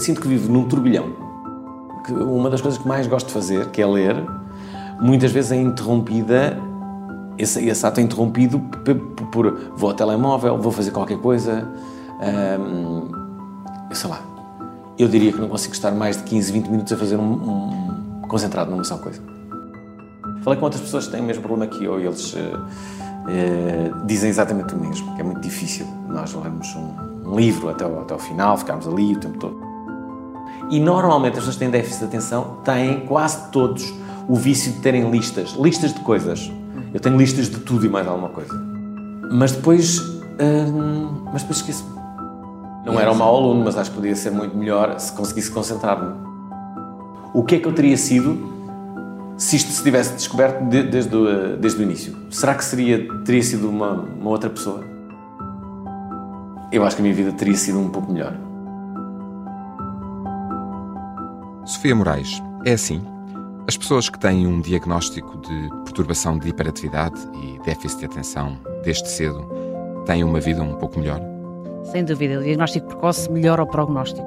Sinto que vivo num turbilhão. Que uma das coisas que mais gosto de fazer, que é ler, muitas vezes é interrompida, esse, esse ato é interrompido por, por, vou ao telemóvel, vou fazer qualquer coisa, hum, sei lá. Eu diria que não consigo estar mais de 15, 20 minutos a fazer um, um concentrado numa só coisa. Falei com outras pessoas que têm o mesmo problema que eu e eles uh, uh, dizem exatamente o mesmo, que é muito difícil nós lermos um, um livro até ao, até ao final, ficarmos ali o tempo todo. E normalmente as pessoas que têm déficit de atenção têm quase todos o vício de terem listas, listas de coisas. Eu tenho listas de tudo e mais alguma coisa. Mas depois, hum, mas depois esqueço-me. Não era um mau aluno, mas acho que podia ser muito melhor se conseguisse concentrar-me. O que é que eu teria sido se isto se tivesse descoberto de, desde, o, desde o início? Será que seria, teria sido uma, uma outra pessoa? Eu acho que a minha vida teria sido um pouco melhor. Sofia Moraes, é assim? As pessoas que têm um diagnóstico de perturbação de hiperatividade e déficit de atenção desde cedo têm uma vida um pouco melhor? Sem dúvida, o diagnóstico precoce melhora o prognóstico.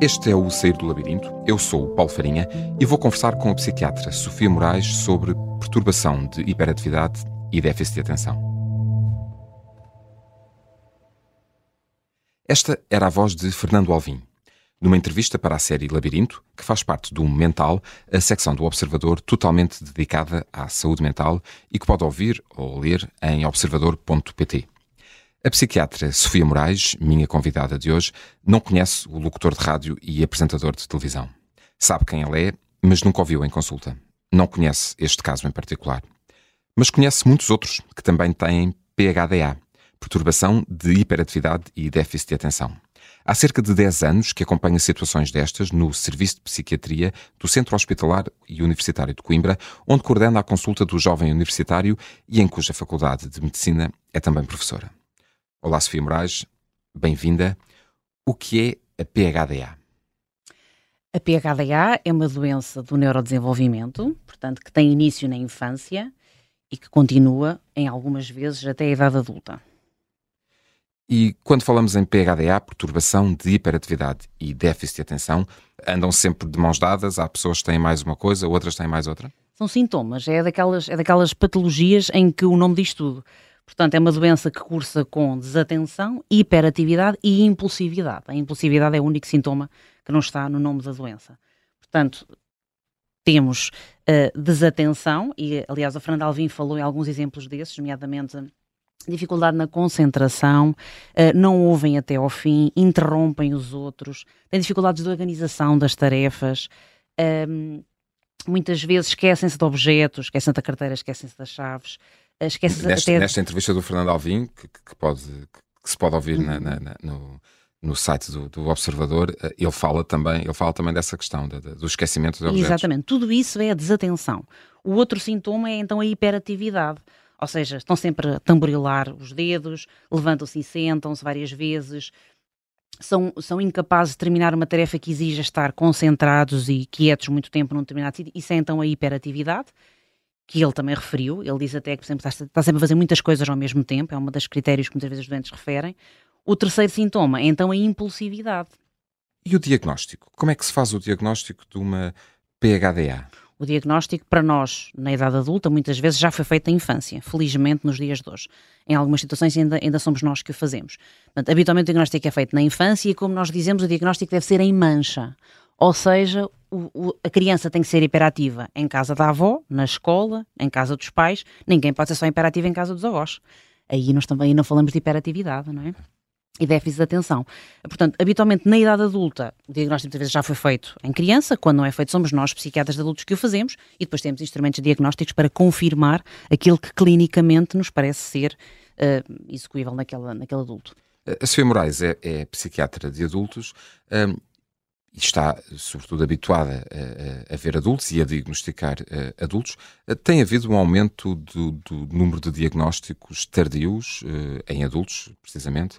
Este é o Sair do Labirinto. Eu sou o Paulo Farinha e vou conversar com a psiquiatra Sofia Moraes sobre perturbação de hiperatividade e déficit de atenção. Esta era a voz de Fernando Alvim. Numa entrevista para a série Labirinto, que faz parte do Mental, a secção do Observador totalmente dedicada à saúde mental e que pode ouvir ou ler em observador.pt. A psiquiatra Sofia Moraes, minha convidada de hoje, não conhece o locutor de rádio e apresentador de televisão. Sabe quem ele é, mas nunca ouviu em consulta. Não conhece este caso em particular. Mas conhece muitos outros que também têm PHDA, perturbação de hiperatividade e déficit de atenção. Há cerca de 10 anos que acompanha situações destas no Serviço de Psiquiatria do Centro Hospitalar e Universitário de Coimbra, onde coordena a consulta do jovem universitário e em cuja Faculdade de Medicina é também professora. Olá, Sofia Moraes, bem-vinda. O que é a PHDA? A PHDA é uma doença do neurodesenvolvimento, portanto, que tem início na infância e que continua, em algumas vezes, até a idade adulta. E quando falamos em PHDA, perturbação de hiperatividade e déficit de atenção, andam sempre de mãos dadas? Há pessoas que têm mais uma coisa, outras têm mais outra? São sintomas, é daquelas, é daquelas patologias em que o nome diz tudo. Portanto, é uma doença que cursa com desatenção, hiperatividade e impulsividade. A impulsividade é o único sintoma que não está no nome da doença. Portanto, temos uh, desatenção, e aliás, a Fernanda Alvim falou em alguns exemplos desses, nomeadamente dificuldade na concentração, uh, não ouvem até ao fim, interrompem os outros, têm dificuldades de organização das tarefas, um, muitas vezes esquecem-se de objetos, esquecem-se da carteira, esquecem-se das chaves, uh, esquecem-se nesta, até... Nesta entrevista do Fernando Alvim, que, que pode, que se pode ouvir uhum. na, na, na, no, no site do, do, Observador, eh, ele fala também, ele fala também dessa questão de, de, do esquecimento de objetos. Exatamente, tudo isso é a desatenção. O outro sintoma é então a hiperatividade ou seja, estão sempre a tamborilar os dedos, levantam-se e sentam-se várias vezes, são, são incapazes de terminar uma tarefa que exija estar concentrados e quietos muito tempo num determinado sítio. Isso é então a hiperatividade, que ele também referiu. Ele diz até que, por exemplo, está, está sempre a fazer muitas coisas ao mesmo tempo, é um dos critérios que muitas vezes os doentes referem. O terceiro sintoma é então a impulsividade. E o diagnóstico? Como é que se faz o diagnóstico de uma PHDA? O diagnóstico, para nós, na idade adulta, muitas vezes já foi feito na infância, felizmente nos dias de hoje. Em algumas situações ainda, ainda somos nós que o fazemos. Portanto, habitualmente o diagnóstico é feito na infância e, como nós dizemos, o diagnóstico deve ser em mancha. Ou seja, o, o, a criança tem que ser hiperativa em casa da avó, na escola, em casa dos pais. Ninguém pode ser só hiperativo em casa dos avós. Aí nós também não falamos de hiperatividade, não é? E déficit de atenção. Portanto, habitualmente na idade adulta, o diagnóstico muitas vezes já foi feito em criança, quando não é feito somos nós, psiquiatras de adultos, que o fazemos, e depois temos instrumentos diagnósticos para confirmar aquilo que clinicamente nos parece ser uh, execuível naquele adulto. A Sofia Moraes é, é psiquiatra de adultos. Um, e está, sobretudo, habituada a, a, a, ver adultos e a diagnosticar uh, adultos, uh, tem havido um aumento do, do número de diagnósticos tardios uh, em adultos, precisamente,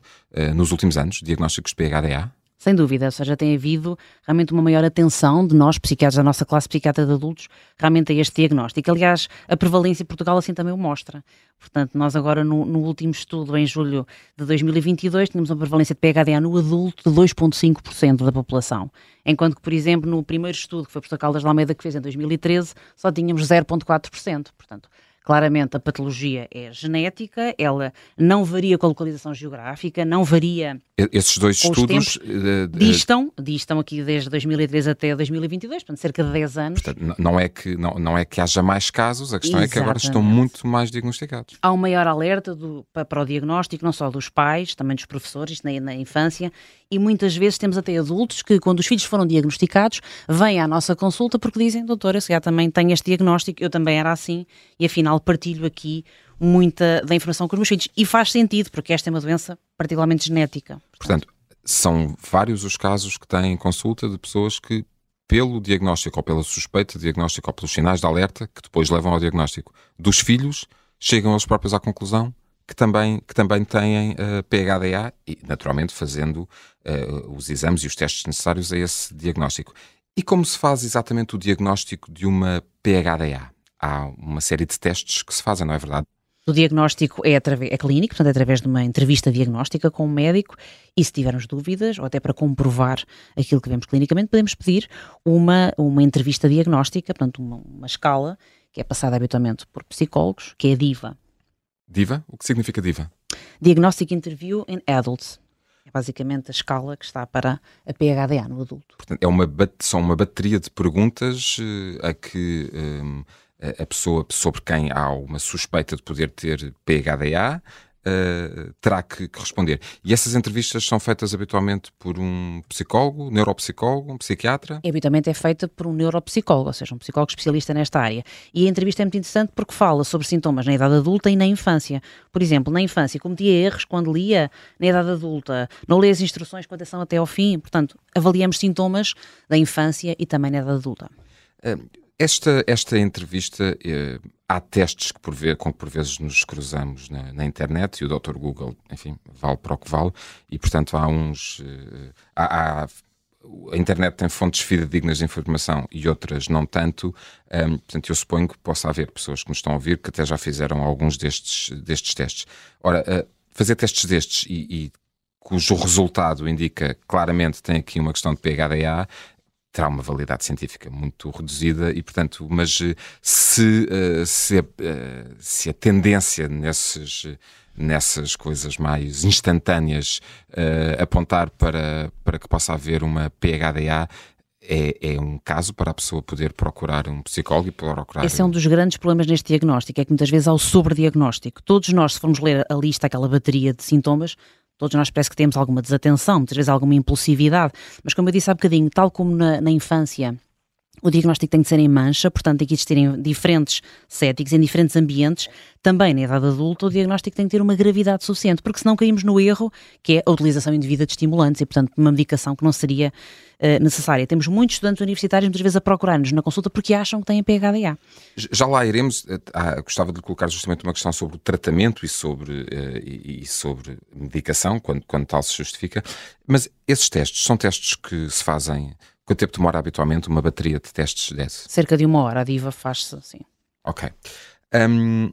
nos últimos anos, diagnósticos de PHDA? Sem dúvida, ou seja, tem havido realmente uma maior atenção de nós, psiquiatras da nossa classe psiquiatra de adultos, realmente a este diagnóstico. Aliás, a prevalência em Portugal assim também o mostra. Portanto, nós agora no, no último estudo, em julho de 2022, tínhamos uma prevalência de PHDA no adulto de 2,5% da população. Enquanto que, por exemplo, no primeiro estudo, que foi por Caldas de Almeida que fez em 2013, só tínhamos 0,4%. Portanto, Claramente, a patologia é genética, ela não varia com a localização geográfica, não varia. Esses dois estudos uh, distam, distam aqui desde 2013 até 2022, portanto, cerca de 10 anos. Portanto, não é que, não, não é que haja mais casos, a questão Exatamente. é que agora estão muito mais diagnosticados. Há um maior alerta do, para o diagnóstico, não só dos pais, também dos professores, na, na infância, e muitas vezes temos até adultos que, quando os filhos foram diagnosticados, vêm à nossa consulta porque dizem, doutora, se já também tenho este diagnóstico, eu também era assim, e afinal partilho aqui muita da informação com os meus filhos. E faz sentido, porque esta é uma doença particularmente genética. Portanto, são vários os casos que têm consulta de pessoas que, pelo diagnóstico ou pela suspeita de diagnóstico ou pelos sinais de alerta, que depois levam ao diagnóstico dos filhos, chegam eles próprios à conclusão que também, que também têm uh, eh, PHDA e, naturalmente, fazendo uh, os exames e os testes necessários a esse diagnóstico. E como se faz exatamente o diagnóstico de uma PHDA? Há uma série de testes que se fazem, não é verdade? O diagnóstico é, é clínico, portanto, é através de uma entrevista diagnóstica com um médico e se tivermos dúvidas, ou até para comprovar aquilo que vemos clinicamente, podemos pedir uma, uma entrevista diagnóstica, portanto, uma, uma escala que é passada habitualmente por psicólogos, que é a DIVA. DIVA? O que significa DIVA? Diagnostic Interview in Adults. É basicamente a escala que está para a PHDA no adulto. Portanto, é uma, são uma bateria de perguntas uh, a que um, a pessoa sobre quem há uma suspeita de poder ter PHDA uh, terá que, que, responder. E essas entrevistas são feitas habitualmente por um psicólogo, neuropsicólogo, um psiquiatra? E habitualmente é feita por um neuropsicólogo, ou seja, um psicólogo especialista nesta área. E a entrevista é muito interessante porque fala sobre sintomas na idade adulta e na infância. Por exemplo, na infância cometia erros quando lia, na idade adulta não lê as instruções com atenção até ao fim. Portanto, avaliamos sintomas da infância e também na idade adulta. Uh, esta, esta entrevista, eh, há testes que por ver, com por vezes nos cruzamos na, na, internet e o Dr. Google, enfim, vale para o que vale, e portanto há uns. Eh, há, há, a internet tem fontes fidedignas de informação e outras não tanto, um, ehm, portanto eu suponho que possa haver pessoas que nos estão a ouvir que até já fizeram alguns destes, destes testes. Ora, uh, fazer testes destes e, e cujo resultado indica claramente tem aqui uma questão de PHDA, terá uma validade científica muito reduzida e, portanto, mas eh, se, eh, se, a, eh, se a tendência nesses, nessas coisas mais instantâneas apontar para, para que possa haver uma PHDA, é, é, um caso para a pessoa poder procurar um psicólogo e procurar. Esse é um dos grandes problemas neste diagnóstico, é que muitas vezes há o sobrediagnóstico. Todos nós, se formos ler a lista, aquela bateria de sintomas, Todos nós parece que temos alguma desatenção, muitas vezes alguma impulsividade, mas como eu disse há bocadinho, tal como na, na infância, o diagnóstico tem de ser em mancha, portanto tem que existir em diferentes settings, em diferentes ambientes. Também na idade adulta o diagnóstico tem que ter uma gravidade suficiente, porque senão caímos no erro que é a utilização indevida de estimulantes e, portanto, uma medicação que não seria uh, necessária. Temos muitos estudantes universitários muitas vezes a procurar-nos na consulta porque acham que têm PHDA. Já lá iremos. Eh, ah, gostava de colocar justamente uma questão sobre o tratamento e sobre, uh, e sobre medicação, quando, quando tal se justifica. Mas esses testes são testes que se fazem Quanto tempo demora habitualmente uma bateria de testes desse? Cerca de uma hora. A diva faz-se assim. Ok. Um,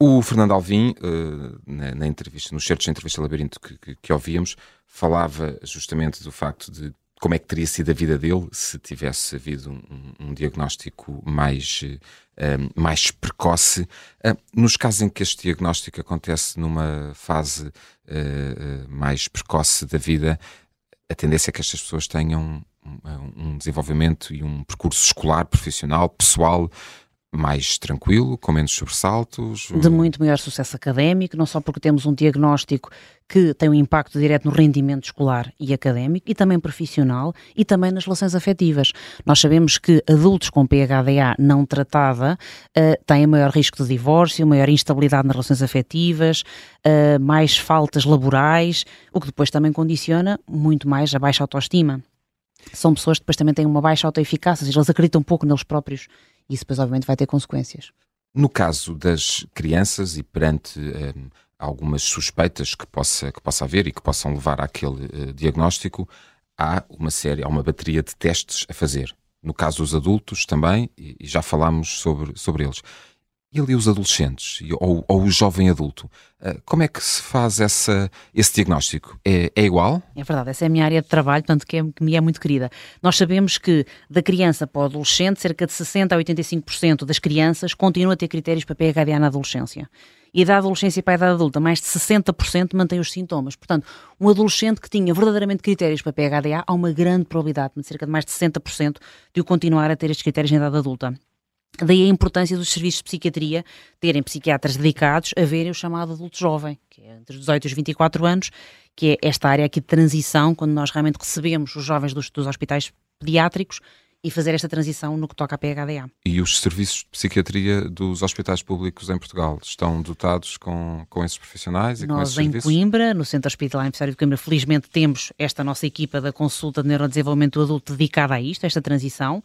o Fernando Alvim, uh, na, na, entrevista, nos certos de entrevista Labirinto que, que, que, ouvíamos, falava justamente do facto de como é que teria sido a vida dele se tivesse havido um, um, diagnóstico mais, uh, mais precoce. Uh, nos casos em que este diagnóstico acontece numa fase mais precoce da vida, a tendência é que estas pessoas tenham um desenvolvimento e um percurso escolar, profissional, pessoal mais tranquilo, com menos sobressaltos? De muito maior sucesso académico, não só porque temos um diagnóstico que tem um impacto direto no rendimento escolar e académico, e também profissional, e também nas relações afetivas. Nós sabemos que adultos com PHDA não tratada uh, têm maior risco de divórcio, maior instabilidade nas relações afetivas, uh, mais faltas laborais, o que depois também condiciona muito mais a baixa autoestima são pessoas que depois também têm uma baixa autoeficácia, ou seja, eles acreditam um pouco neles próprios e isso depois obviamente vai ter consequências. No caso das crianças e perante um, algumas suspeitas que possa, que possa haver e que possam levar àquele uh, diagnóstico, há uma série, há uma bateria de testes a fazer. No caso dos adultos também, e já falámos sobre, sobre eles. E ali os adolescentes, ou, ou o jovem adulto, eh, como é que se faz essa, esse diagnóstico? É, é, igual? É verdade, essa é a minha área de trabalho, portanto que, é, que me é muito querida. Nós sabemos que da criança para o adolescente, cerca de 60% a 85% das crianças continuam a ter critérios para PHDA na adolescência. E da adolescência para a idade adulta, mais de 60% mantém os sintomas. Portanto, um adolescente que tinha verdadeiramente critérios para PHDA, há uma grande probabilidade, de cerca de mais de 60%, de o continuar a ter estes critérios na idade adulta. Daí a importância dos serviços de psiquiatria terem psiquiatras dedicados a verem o chamado adulto jovem, que é entre os 18 e os 24 anos, que é esta área aqui de transição, quando nós realmente recebemos os jovens dos, dos hospitais pediátricos e fazer esta transição no que toca a PHDA. E os serviços de psiquiatria dos hospitais públicos em Portugal estão dotados com, com esses profissionais e Nós, com esses em serviços? Coimbra, no Centro Hospitalar Universitário de Coimbra, felizmente temos esta nossa equipa da consulta de neurodesenvolvimento adulto dedicada a isto, a esta transição,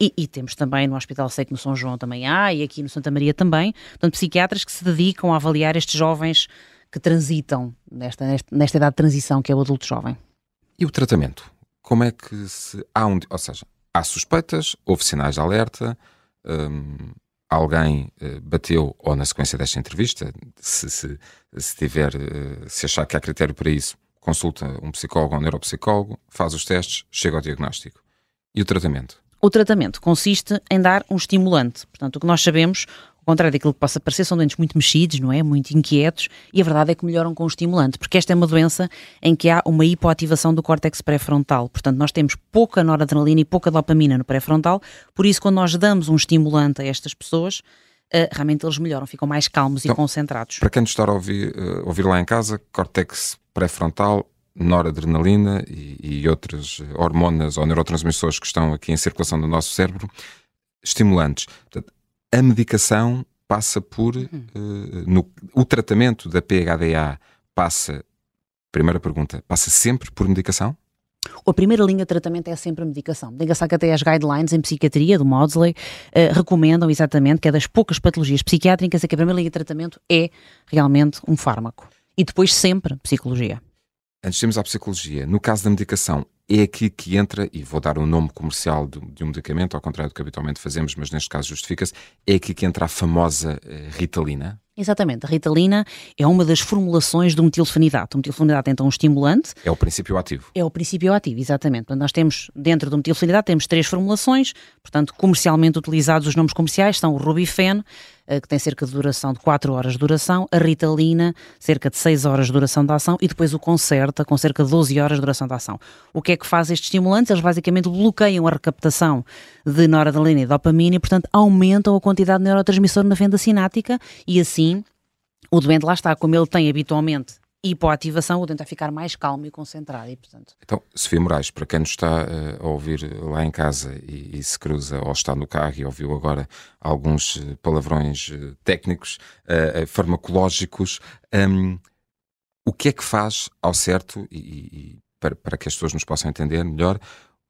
e, e, temos também no Hospital que no São João também há, e aqui no Santa Maria também, portanto, psiquiatras que se dedicam a avaliar estes jovens que transitam nesta, nesta, nesta idade de transição que é o adulto jovem. E o tratamento? Como é que se. Há um, ou seja, há suspeitas, houve sinais de alerta, hum, alguém uh, bateu, ou na sequência desta entrevista, se, se, se tiver, uh, se achar que há critério para isso, consulta um psicólogo ou um neuropsicólogo, faz os testes, chega ao diagnóstico. E o tratamento? O tratamento consiste em dar um estimulante. Portanto, o que nós sabemos, ao contrário daquilo que possa parecer, são doentes muito mexidos, não é? Muito inquietos, e a verdade é que melhoram com o estimulante, porque esta é uma doença em que há uma hipoativação do córtex pré-frontal. Portanto, nós temos pouca noradrenalina e pouca dopamina no pré-frontal, por isso, quando nós damos um estimulante a estas pessoas, Uh, realmente eles melhoram, ficam mais calmos então, e concentrados. Para quem nos está a ouvir, uh, ouvir lá em casa, córtex pré-frontal noradrenalina e, e outras hormonas ou neurotransmissores que estão aqui em circulação no nosso cérebro, estimulantes. Portanto, a medicação passa por. Uh, no, o tratamento da PHDA passa. Primeira pergunta, passa sempre por medicação? A primeira linha de tratamento é sempre a medicação. Diga-se que até as guidelines em psiquiatria do Maudsley uh, recomendam exatamente que é das poucas patologias psiquiátricas é que a primeira linha de tratamento é realmente um fármaco. E depois sempre psicologia. Antes temos a psicologia. No caso da medicação, é aqui que entra, e vou dar o um nome comercial de, de, um medicamento, ao contrário do que habitualmente fazemos, mas neste caso justifica-se, é aqui que entra a famosa uh, Ritalina. Exatamente, a Ritalina é uma das formulações do metilfenidato. O metilfenidato é então um estimulante. É o princípio ativo. É o princípio ativo, exatamente. Portanto, nós temos, dentro do metilfenidato, temos três formulações, portanto, comercialmente utilizados os nomes comerciais são o Rubifen, eh, que tem cerca de duração de 4 horas de duração, a Ritalina, cerca de 6 horas de duração da ação, e depois o Concerta, com cerca de 12 horas de duração da ação. O que é que faz estes estimulantes? Eles basicamente bloqueiam a recaptação de noradrenalina e dopamina e, portanto, aumentam a quantidade de neurotransmissor na fenda sináptica e assim o doente lá está, como ele tem habitualmente hipoativação, o doente vai ficar mais calmo e concentrado. E, portanto... Então, Sofia Moraes, para quem nos está uh, a ouvir lá em casa e, e, se cruza ou está no carro e ouviu agora alguns uh, palavrões uh, técnicos, farmacológicos, um, o que é que faz ao certo, e, e para, para, que as pessoas nos possam entender melhor,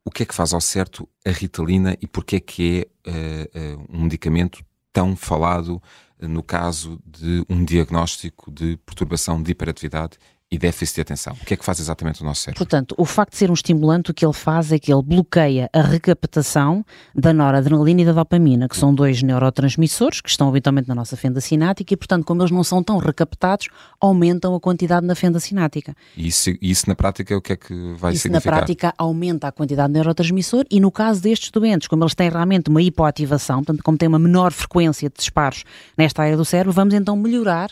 o que é que faz ao certo a Ritalina e porque é que é um medicamento tão falado no caso de um diagnóstico de perturbação de hiperatividade e déficit de atenção. O que é que faz exatamente o nosso cérebro? Portanto, o facto de ser um estimulante, o que ele faz é que ele bloqueia a recaptação da noradrenalina e da dopamina, que são dois neurotransmissores que estão habitualmente na nossa fenda sinática e, portanto, como eles não são tão recaptados, aumentam a quantidade na fenda sinática. E isso, isso na prática, o que é que vai isso significar? na prática aumenta a quantidade de neurotransmissor e, no caso destes doentes, como eles têm realmente uma hipoativação, portanto, como têm uma menor frequência de disparos nesta área do cérebro, vamos então melhorar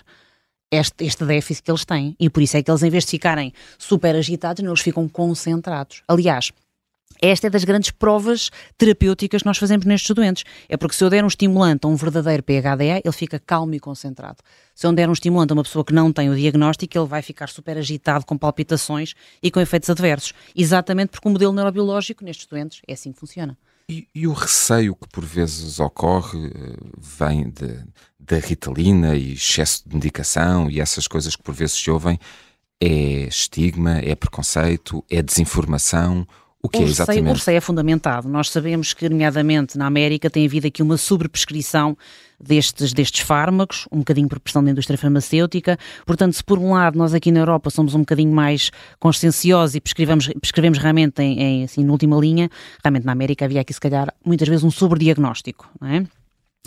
este, este déficit que eles têm. E por isso é que eles, em vez de ficarem super agitados, eles ficam concentrados. Aliás, esta é das grandes provas terapêuticas que nós fazemos nestes doentes. É porque se eu der um estimulante a um verdadeiro PHDA, ele fica calmo e concentrado. Se eu der um estimulante a uma pessoa que não tem o diagnóstico, ele vai ficar super agitado, com palpitações e com efeitos adversos. Exatamente porque o modelo neurobiológico nestes doentes é assim que funciona. E, e, o receio que por vezes ocorre eh, vem da ritalina e excesso de medicação e essas coisas que por vezes se ouvem é estigma, é preconceito, é desinformação. O que é exatamente? O receio é fundamentado. Nós sabemos que, nomeadamente na América, tem havido aqui uma sobreprescrição destes, destes fármacos, um bocadinho por pressão da indústria farmacêutica. Portanto, se por um lado nós aqui na Europa somos um bocadinho mais conscienciosos e prescrevemos, prescrevemos realmente em, em, assim, na última linha, realmente na América havia aqui se calhar muitas vezes um sobrediagnóstico, não é?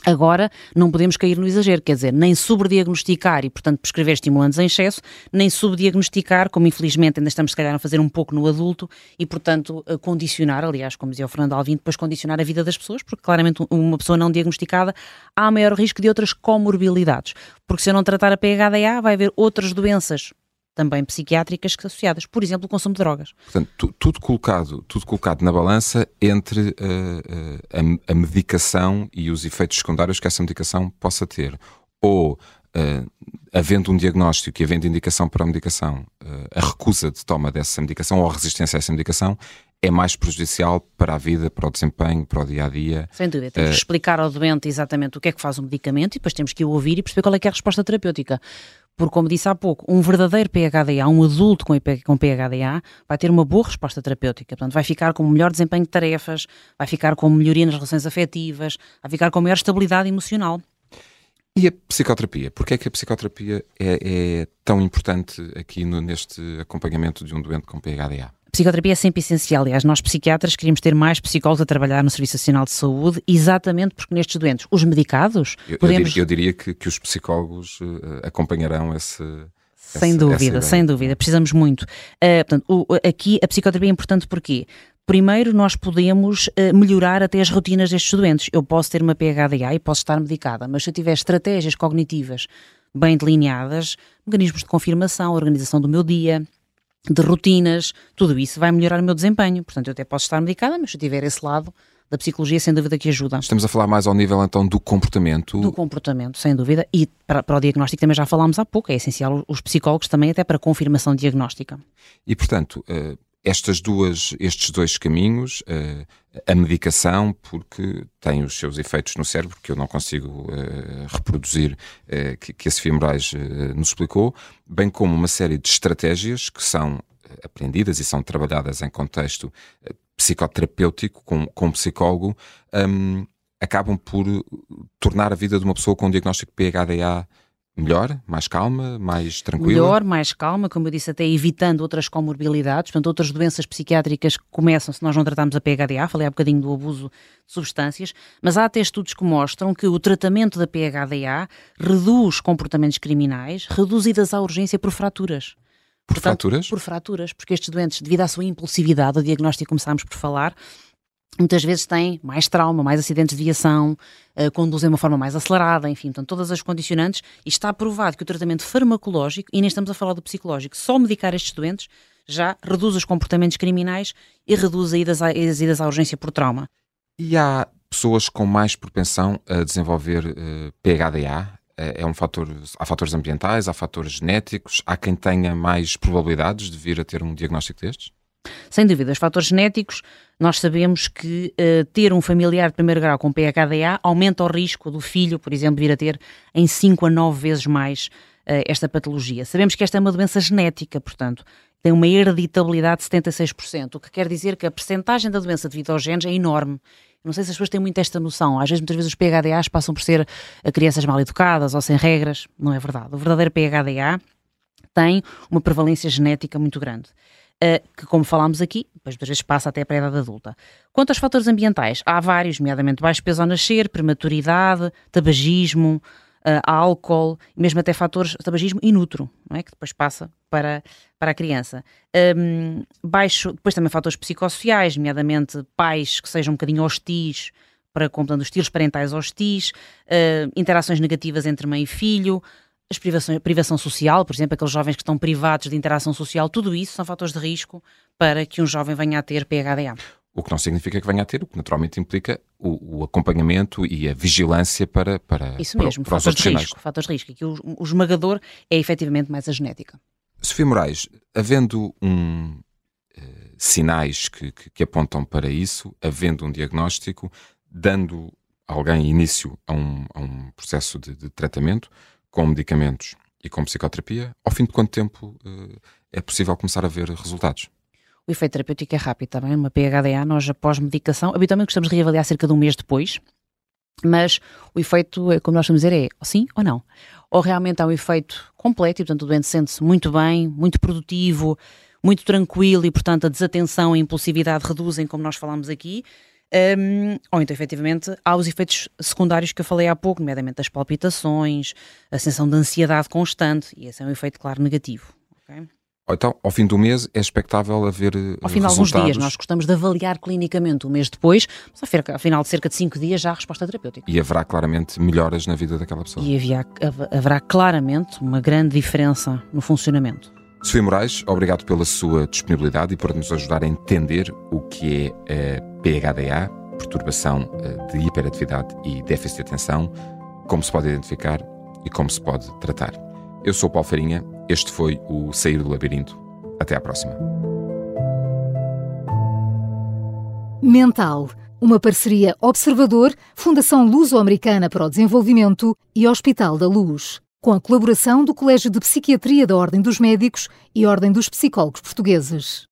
Agora, não podemos cair no exagero, quer dizer, nem sobrediagnosticar e, portanto, prescrever estimulantes em excesso, nem subdiagnosticar, como infelizmente ainda estamos, se calhar, a fazer um pouco no adulto e, portanto, condicionar, aliás, como dizia o Fernando Alvim, depois condicionar a vida das pessoas, porque claramente uma pessoa não diagnosticada há maior risco de outras comorbilidades. Porque se eu não tratar a PHDA, vai haver outras doenças também psiquiátricas associadas, por exemplo, o consumo de drogas. Portanto, tu, tudo, colocado, tudo colocado na balança entre uh, a, a, medicação e os efeitos secundários que essa medicação possa ter. Ou, uh, havendo um diagnóstico e havendo indicação para a medicação, uh, a recusa de toma dessa medicação ou a resistência a essa medicação é mais prejudicial para a vida, para o desempenho, para o dia a dia. Sem dúvida, temos uh, que explicar ao doente exatamente o que é que faz o medicamento e depois temos que o ouvir e perceber qual é é a resposta terapêutica. Porque, como disse há pouco, um verdadeiro PHDA, um adulto com, com PHDA, vai ter uma boa resposta terapêutica. Portanto, vai ficar com melhor desempenho de tarefas, vai ficar com melhoria nas relações afetivas, vai ficar com maior estabilidade emocional. E a psicoterapia? Porquê é que a psicoterapia é, é tão importante aqui no, neste acompanhamento de um doente com PHDA? Psicoterapia é sempre essencial. Aliás, nós psiquiatras queríamos ter mais psicólogos a trabalhar no Serviço Nacional de Saúde, exatamente porque nestes doentes, os medicados, eu, podemos... eu, diria, eu diria que, que, os psicólogos uh, acompanharão esse. Sem essa, dúvida, essa sem dúvida, precisamos muito. Uh, portanto, o, aqui a psicoterapia é importante porque Primeiro, nós podemos uh, melhorar até as rotinas destes doentes. Eu posso ter uma PHDA e posso estar medicada, mas se eu tiver estratégias cognitivas bem delineadas, mecanismos de confirmação, organização do meu dia, de rotinas, tudo isso vai melhorar o meu desempenho. Portanto, eu até posso estar medicada, mas se eu tiver esse lado da psicologia, sem dúvida que ajuda. Estamos a falar mais ao nível então do comportamento. Do comportamento, sem dúvida. E para, para o diagnóstico também já falámos há pouco, é essencial os psicólogos também até para confirmação diagnóstica. E portanto, uh, estas duas, estes dois caminhos, uh, a medicação, porque tem os seus efeitos no cérebro, que eu não consigo uh, reproduzir, uh, que, a Sofia Moraes nos explicou, bem como uma série de estratégias que são aprendidas e são trabalhadas em contexto psicoterapêutico, com, com um psicólogo, um, acabam por tornar a vida de uma pessoa com um diagnóstico PHDA melhor, mais calma, mais tranquila? Melhor, mais calma, como eu disse, até evitando outras comorbilidades, portanto, outras doenças psiquiátricas que começam se nós não tratarmos a PHDA, falei há bocadinho do abuso de substâncias, mas há até estudos que mostram que o tratamento da PHDA reduz comportamentos criminais, reduzidas à urgência por fraturas. Por Portanto, fraturas? Por fraturas, porque estes doentes, devido à sua impulsividade, o diagnóstico começámos por falar, muitas vezes têm mais trauma, mais acidentes de viação, uh, conduzem de uma forma mais acelerada, enfim, todas as condicionantes, e está provado que o tratamento farmacológico, e nem estamos a falar do psicológico, só medicar estes doentes já reduz os comportamentos criminais e reduz as idas, à, as idas à urgência por trauma. E há pessoas com mais propensão a desenvolver uh, eh, PHDA? É, é um fator, há fatores ambientais, há fatores genéticos, há quem tenha mais probabilidades de vir a ter um diagnóstico destes? Sem dúvida, os fatores genéticos, nós sabemos que uh, ter um familiar de primeiro grau com PHDA aumenta o risco do filho, por exemplo, vir a ter em 5 a 9 vezes mais uh, esta patologia. Sabemos que esta é uma doença genética, portanto, tem uma hereditabilidade de 76%, o que quer dizer que a percentagem da doença devido aos genes é enorme. Não sei se as pessoas têm muito esta noção. Às vezes, muitas vezes, os PHDAs passam por ser eh, crianças mal educadas ou sem regras. Não é verdade. O verdadeiro PHDA tem uma prevalência genética muito grande. Uh, que, como falámos aqui, depois muitas vezes passa até para a idade adulta. Quanto aos fatores ambientais, há vários, nomeadamente baixo peso ao nascer, prematuridade, tabagismo, uh, álcool, mesmo até fatores tabagismo inútero, não é? que depois passa para, para a criança. Um, baixo, depois também fatores psicossociais, nomeadamente pais que sejam um bocadinho hostis, para, completando os estilos parentais hostis, uh, interações negativas entre mãe e filho, as privações, privação social, por exemplo, aqueles jovens que estão privados de interação social, tudo isso são fatores de risco para que um jovem venha a ter PHDA. O que não significa que venha a ter, o que naturalmente implica o, o acompanhamento e a vigilância para, para, isso mesmo, para, para fatores de risco. Fatores de risco. Aqui o, o esmagador é efetivamente mais a genética. Sofia Moraes, havendo um, uh, sinais que, que, que, apontam para isso, havendo um diagnóstico, dando alguém início a um, a um processo de, de tratamento, com medicamentos e com psicoterapia, ao fim de quanto tempo uh, é possível começar a ver resultados? O efeito terapêutico é rápido, está bem? Uma PHDA, nós após medicação, habitualmente gostamos de reavaliar cerca de um mês depois, mas o efeito, é, como nós vamos dizer, é sim ou não. Ou realmente há um efeito completo e, portanto, o doente sente-se muito bem, muito produtivo, muito tranquilo e, portanto, a desatenção e a impulsividade reduzem, como nós falamos aqui. Um, ou então, efetivamente, há os efeitos secundários que eu falei há pouco, nomeadamente as palpitações, a sensação de ansiedade constante, e esse é um efeito, claro, negativo. Okay? Então, ao fim do mês, é expectável haver eh, Ao fim de alguns dias, nós gostamos de avaliar clinicamente o mês depois, mas ao final de cerca de 5 dias já há resposta terapêutica. E haverá claramente melhoras na vida daquela pessoa. E haverá claramente uma grande diferença no funcionamento. Sofia Moraes, obrigado pela sua disponibilidade e por nos ajudar a entender o que é a PHDA, perturbação eh, de hiperatividade e déficit de atenção, como se pode identificar e como se pode tratar. Eu sou Paulo Farinha este foi o Sair do Labirinto. Até à próxima. Mental. Uma parceria Observador, Fundação Luso-Americana para o Desenvolvimento e Hospital da Luz. Com a colaboração do Colégio de Psiquiatria da Ordem dos Médicos e Ordem dos Psicólogos Portugueses.